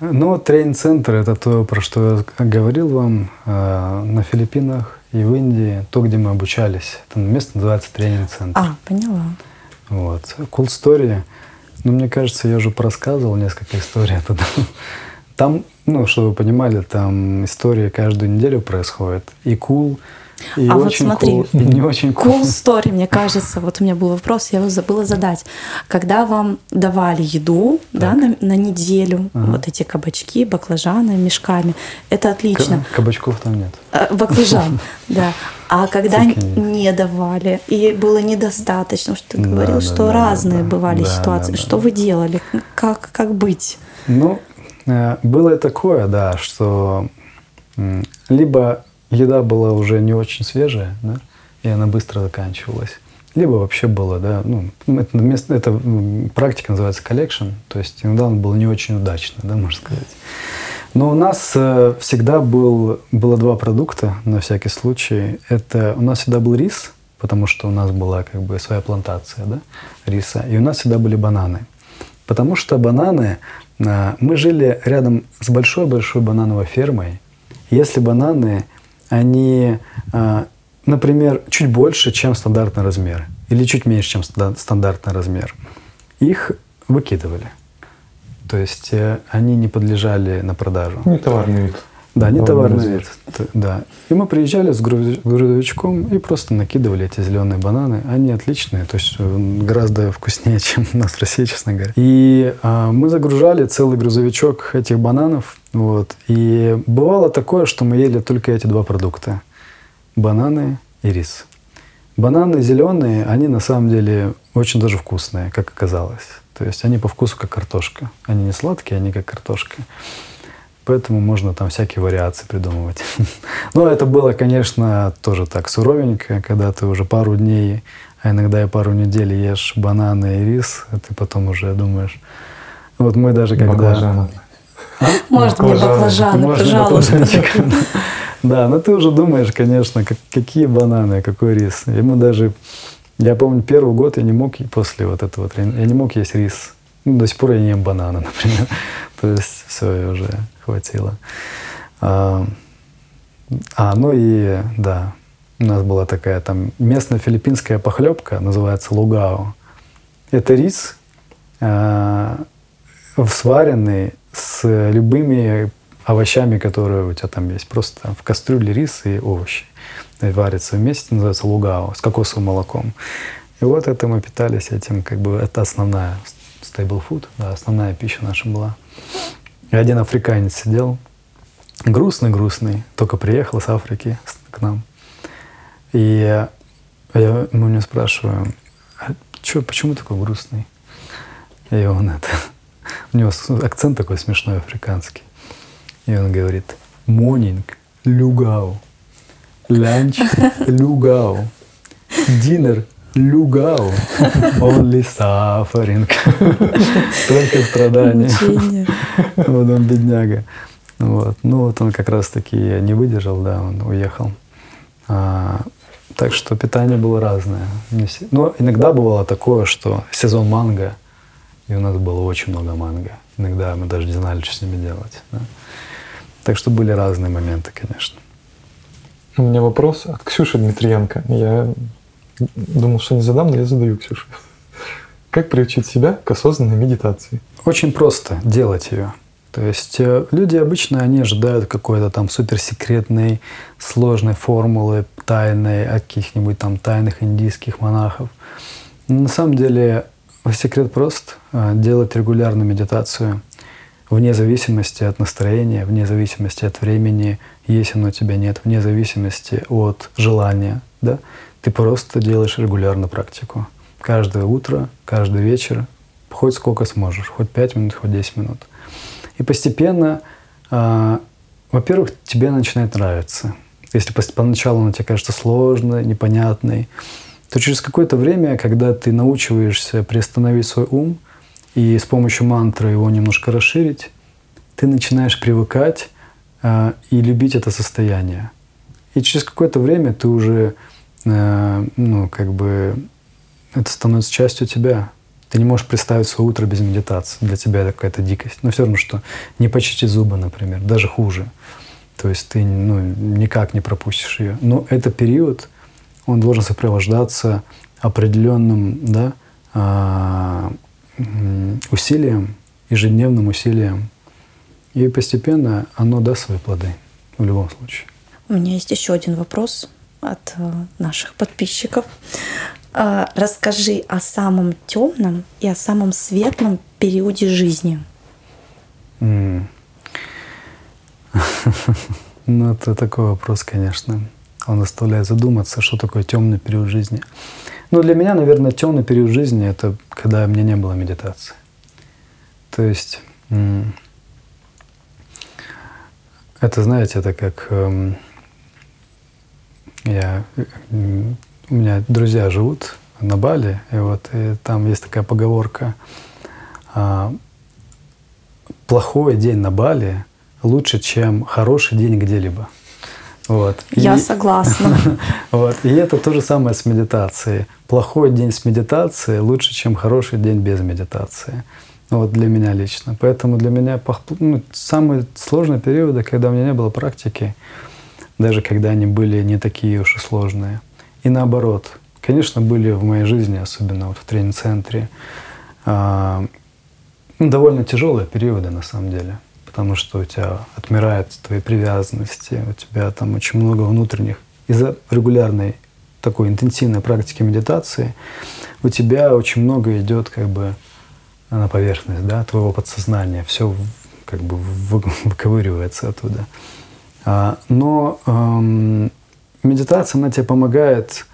Ну, тренинг-центр — это то, про что я говорил вам э, на Филиппинах и в Индии, то, где мы обучались. Это место называется тренинг-центр. А, поняла. Вот. Cool story. Ну, мне кажется, я уже порассказывал несколько историй оттуда. Там, ну, чтобы вы понимали, там история каждую неделю происходит. И cool, и а вот смотри, cool, не очень cool. Cool story, мне кажется, вот у меня был вопрос, я его забыла задать. Когда вам давали еду, так. да, на, на неделю, ага. вот эти кабачки, баклажаны мешками, это отлично. К- кабачков там нет. А, баклажан, да. А когда не давали и было недостаточно, что ты говорил, что разные бывали ситуации, что вы делали, как как быть? Ну, Э, было и такое, да, что либо еда была уже не очень свежая, да, и она быстро заканчивалась, либо вообще было, да, ну, это, место, это практика называется collection, то есть иногда он был не очень удачно, да, можно сказать. Но у нас э, всегда был, было два продукта, на всякий случай. Это у нас всегда был рис, потому что у нас была как бы своя плантация да, риса. И у нас всегда были бананы. Потому что бананы... Э, мы жили рядом с большой-большой банановой фермой. Если бананы, они, э, например, чуть больше, чем стандартный размер, или чуть меньше, чем стандартный размер, их выкидывали. То есть э, они не подлежали на продажу. Не товарный вид. Да, не товарный вид. Да. И мы приезжали с грузовичком и просто накидывали эти зеленые бананы. Они отличные, то есть э, гораздо вкуснее, чем у нас в России, честно говоря. И а, мы загружали целый грузовичок этих бананов. Вот. И бывало такое, что мы ели только эти два продукта. Бананы и рис. Бананы зеленые, они на самом деле очень даже вкусные, как оказалось. То есть они по вкусу как картошка. Они не сладкие, они как картошка. Поэтому можно там всякие вариации придумывать. Но это было, конечно, тоже так суровенько, когда ты уже пару дней, а иногда и пару недель ешь бананы и рис, а ты потом уже думаешь... Вот мы даже когда... Баклажаны. Может, мне баклажаны, пожалуйста. Да, но ты уже думаешь, конечно, какие бананы, какой рис. Мы даже я помню, первый год я не мог после вот этого тренинга, я не мог есть рис. Ну, до сих пор я не ем бананы, например. То есть все, уже хватило. А, а, ну и да, у нас была такая там местная филиппинская похлебка, называется лугао. Это рис, а, сваренный с любыми овощами, которые у тебя там есть. Просто в кастрюле рис и овощи варится вместе, называется лугао, с кокосовым молоком. И вот это мы питались этим, как бы это основная food, да, основная пища наша была. И один африканец сидел, грустный-грустный, только приехал с Африки к нам. И я, мы у него спрашиваем, а чё, почему такой грустный? И он это, у него акцент такой смешной африканский. И он говорит, morning, люгау. Lunch Lugao. Dinner Lugao. Only suffering. Только страдания. Вот он бедняга. Вот. Ну вот он как раз таки не выдержал, да, он уехал. А, так что питание было разное. Но иногда бывало такое, что сезон манго, и у нас было очень много манго. Иногда мы даже не знали, что с ними делать. Да? Так что были разные моменты, конечно. У меня вопрос от Ксюши Дмитриенко. Я думал, что не задам, но я задаю Ксюше. Как приучить себя к осознанной медитации? Очень просто делать ее. То есть э, люди обычно они ожидают какой-то там суперсекретной, сложной формулы тайной от каких-нибудь там тайных индийских монахов. Но на самом деле секрет прост. Э, делать регулярную медитацию вне зависимости от настроения, вне зависимости от времени, есть оно у тебя нет, вне зависимости от желания, да, ты просто делаешь регулярно практику. Каждое утро, каждый вечер, хоть сколько сможешь, хоть 5 минут, хоть 10 минут. И постепенно, э, во-первых, тебе начинает нравиться. Если поначалу оно тебе кажется сложной, непонятной, то через какое-то время, когда ты научиваешься приостановить свой ум и с помощью мантры его немножко расширить, ты начинаешь привыкать а, и любить это состояние. И через какое-то время ты уже, э, ну, как бы, это становится частью тебя. Ты не можешь представить свое утро без медитации. Для тебя это какая-то дикость. Но все равно, что не почистить зубы, например, даже хуже. То есть ты ну, никак не пропустишь ее. Но этот период, он должен сопровождаться определенным да, а, усилием, ежедневным усилием и постепенно оно даст свои плоды в любом случае. У меня есть еще один вопрос от э, наших подписчиков. А, расскажи о самом темном и о самом светлом периоде жизни. Ну, это такой вопрос, конечно. Он заставляет задуматься, что такое темный период жизни. Ну, для меня, наверное, темный период жизни это когда у меня не было медитации. То есть это, знаете, это как эм, я, у меня друзья живут на Бали, и вот и там есть такая поговорка: а, плохой день на Бали лучше, чем хороший день где-либо. Вот. Я и, согласна. Вот. И это то же самое с медитацией. Плохой день с медитацией лучше, чем хороший день без медитации. Ну, вот для меня лично. Поэтому для меня ну, самые сложные периоды, когда у меня не было практики, даже когда они были не такие уж и сложные. И наоборот, конечно, были в моей жизни, особенно вот в тренинг-центре, э, довольно тяжелые периоды на самом деле потому что у тебя отмирают твои привязанности, у тебя там очень много внутренних. Из-за регулярной такой интенсивной практики медитации у тебя очень много идет как бы на поверхность, да, твоего подсознания, все как бы выковыривается оттуда. А, но эм, медитация, она тебе помогает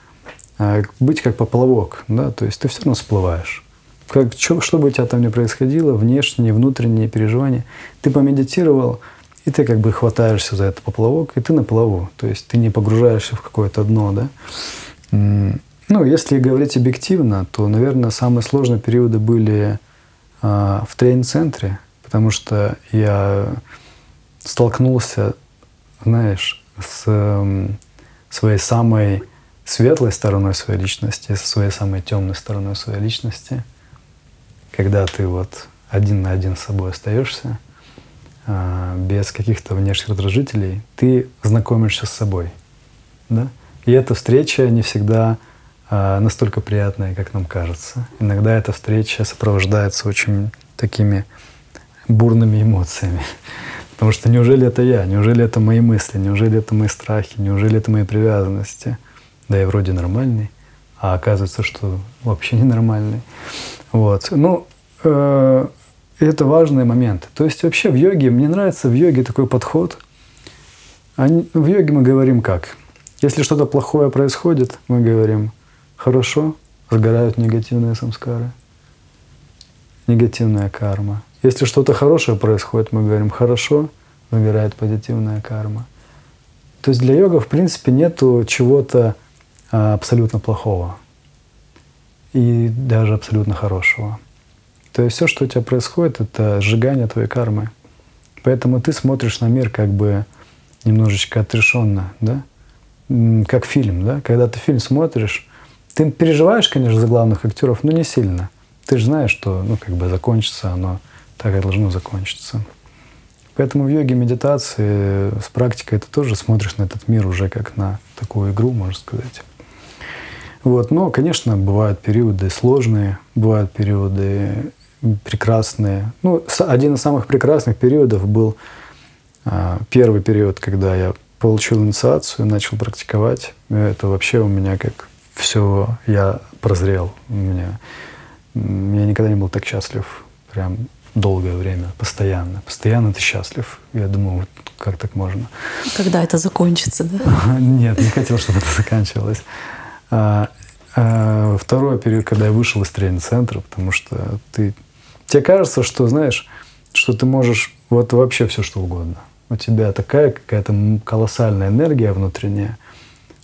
э, быть как поплавок, да, то есть ты все равно всплываешь как, что, что бы у тебя там ни происходило, внешние, внутренние переживания, ты помедитировал, и ты как бы хватаешься за этот поплавок, и ты на плаву. То есть ты не погружаешься в какое-то дно, да. Ну, если говорить объективно, то, наверное, самые сложные периоды были а, в тренинг-центре, потому что я столкнулся, знаешь, с м, своей самой светлой стороной своей личности, со своей самой темной стороной своей личности – когда ты вот один на один с собой остаешься, а, без каких-то внешних раздражителей, ты знакомишься с собой. Да? И эта встреча не всегда а, настолько приятная, как нам кажется. Иногда эта встреча сопровождается очень такими бурными эмоциями. Потому что неужели это я? Неужели это мои мысли? Неужели это мои страхи? Неужели это мои привязанности? Да я вроде нормальный, а оказывается, что вообще ненормальный. Вот. Ну, э, это важный момент. То есть вообще в йоге, мне нравится в йоге такой подход. Они, в йоге мы говорим как? Если что-то плохое происходит, мы говорим хорошо, сгорают негативные самскары, негативная карма. Если что-то хорошее происходит, мы говорим хорошо, сгорает позитивная карма. То есть для йога, в принципе, нету чего-то а, абсолютно плохого и даже абсолютно хорошего. То есть все, что у тебя происходит, это сжигание твоей кармы. Поэтому ты смотришь на мир как бы немножечко отрешенно, да? Как фильм, да? Когда ты фильм смотришь, ты переживаешь, конечно, за главных актеров, но не сильно. Ты же знаешь, что, ну, как бы закончится оно так и должно закончиться. Поэтому в йоге, медитации, с практикой ты тоже смотришь на этот мир уже как на такую игру, можно сказать. Вот. Но, конечно, бывают периоды сложные, бывают периоды прекрасные. Ну, один из самых прекрасных периодов был а, первый период, когда я получил инициацию, начал практиковать. Это вообще у меня как все, я прозрел. У меня, я никогда не был так счастлив. Прям долгое время, постоянно. Постоянно ты счастлив. Я думаю, вот как так можно? Когда это закончится, да? Нет, не хотел, чтобы это заканчивалось. А, а, второй период, когда я вышел из тренинг-центра, потому что ты... Тебе кажется, что, знаешь, что ты можешь вот вообще все что угодно. У тебя такая какая-то колоссальная энергия внутренняя,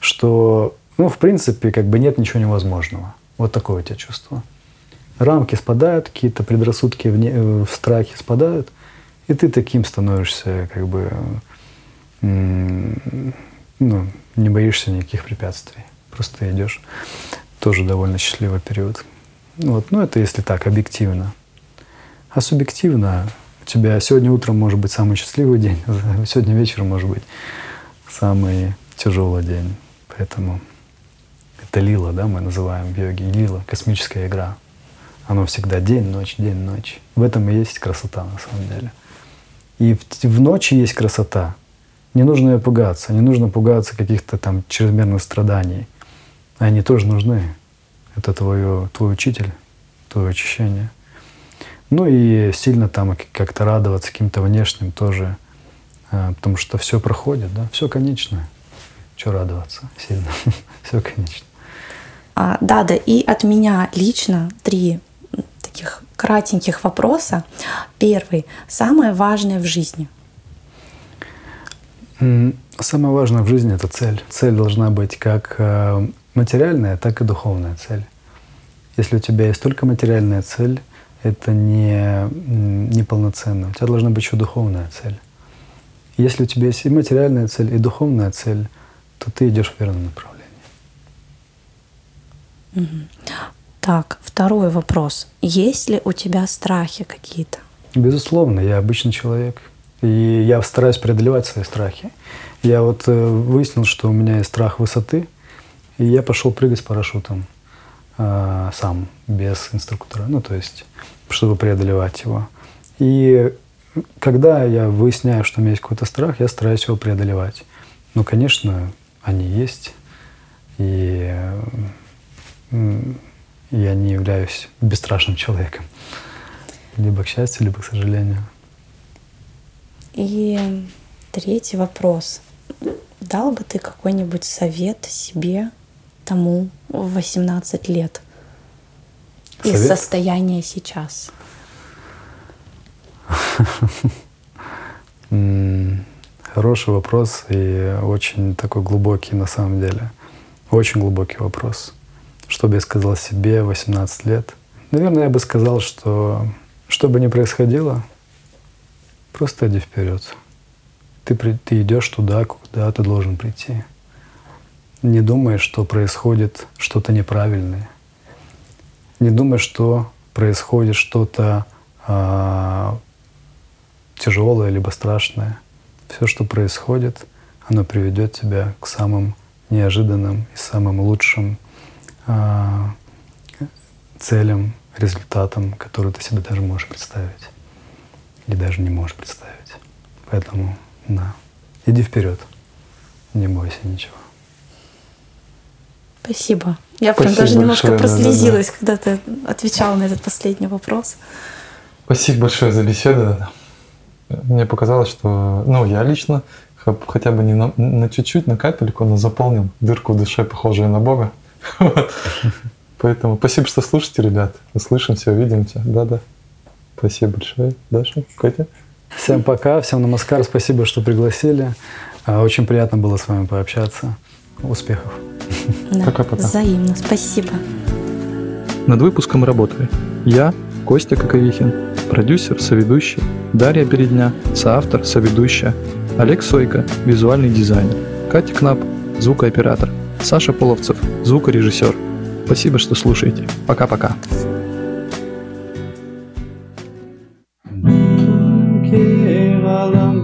что, ну, в принципе, как бы нет ничего невозможного. Вот такое у тебя чувство. Рамки спадают, какие-то предрассудки в, не, в страхе спадают, и ты таким становишься, как бы, ну, не боишься никаких препятствий просто идешь. Тоже довольно счастливый период. Вот. Ну, это если так, объективно. А субъективно у тебя сегодня утром может быть самый счастливый день, сегодня вечером может быть самый тяжелый день. Поэтому это лила, да, мы называем в йоге. Лила — космическая игра. Оно всегда день, ночь, день, ночь. В этом и есть красота на самом деле. И в, в ночи есть красота. Не нужно ее пугаться, не нужно пугаться каких-то там чрезмерных страданий. Они тоже нужны. Это твое, твой учитель, твое очищение. Ну и сильно там как-то радоваться каким-то внешним тоже, а, потому что все проходит, да, все конечно. Что радоваться сильно? все конечно. А, да, да, и от меня лично три таких кратеньких вопроса. Первый. Самое важное в жизни. Самое важное в жизни – это цель. Цель должна быть как а, материальная, так и духовная цель. Если у тебя есть только материальная цель, это не, неполноценно. У тебя должна быть еще духовная цель. Если у тебя есть и материальная цель, и духовная цель, то ты идешь в верном направлении. Так, второй вопрос. Есть ли у тебя страхи какие-то? Безусловно, я обычный человек. И я стараюсь преодолевать свои страхи. Я вот э, выяснил, что у меня есть страх высоты, и я пошел прыгать с парашютом э, сам, без инструктора. Ну, то есть, чтобы преодолевать его. И когда я выясняю, что у меня есть какой-то страх, я стараюсь его преодолевать. Ну, конечно, они есть. И я не являюсь бесстрашным человеком. Либо к счастью, либо к сожалению. И третий вопрос. Дал бы ты какой-нибудь совет себе тому в 18 лет совет? из состояния сейчас? Хороший вопрос и очень такой глубокий на самом деле. Очень глубокий вопрос. Что бы я сказал себе 18 лет? Наверное, я бы сказал, что что бы ни происходило, просто иди вперед. Ты, ты идешь туда, куда ты должен прийти. Не думай, что происходит что-то неправильное. Не думай, что происходит что-то а, тяжелое либо страшное. Все, что происходит, оно приведет тебя к самым неожиданным и самым лучшим а, целям, результатам, которые ты себе даже можешь представить. Или даже не можешь представить. Поэтому, да, иди вперед. Не бойся ничего. Спасибо. Я прям Спасибо даже немножко большое, прослезилась, да, да. когда ты отвечал на этот последний вопрос. Спасибо большое за беседу. Мне показалось, что, ну, я лично хотя бы не на, на чуть-чуть, на капельку, но заполнил дырку в душе, похожую на Бога. Поэтому спасибо, что слушаете, ребят. Услышимся, увидимся. Да-да. Спасибо большое. Даша, Катя. Всем пока, всем намаскар, спасибо, что пригласили. А, очень приятно было с вами пообщаться. Успехов. Да, Пока-пока. Взаимно, спасибо. Над выпуском работали я, Костя Коковихин, продюсер, соведущий, Дарья Передня, соавтор, соведущая, Олег Сойко, визуальный дизайнер, Катя Кнап, звукооператор, Саша Половцев, звукорежиссер. Спасибо, что слушаете. Пока-пока. Kevalam,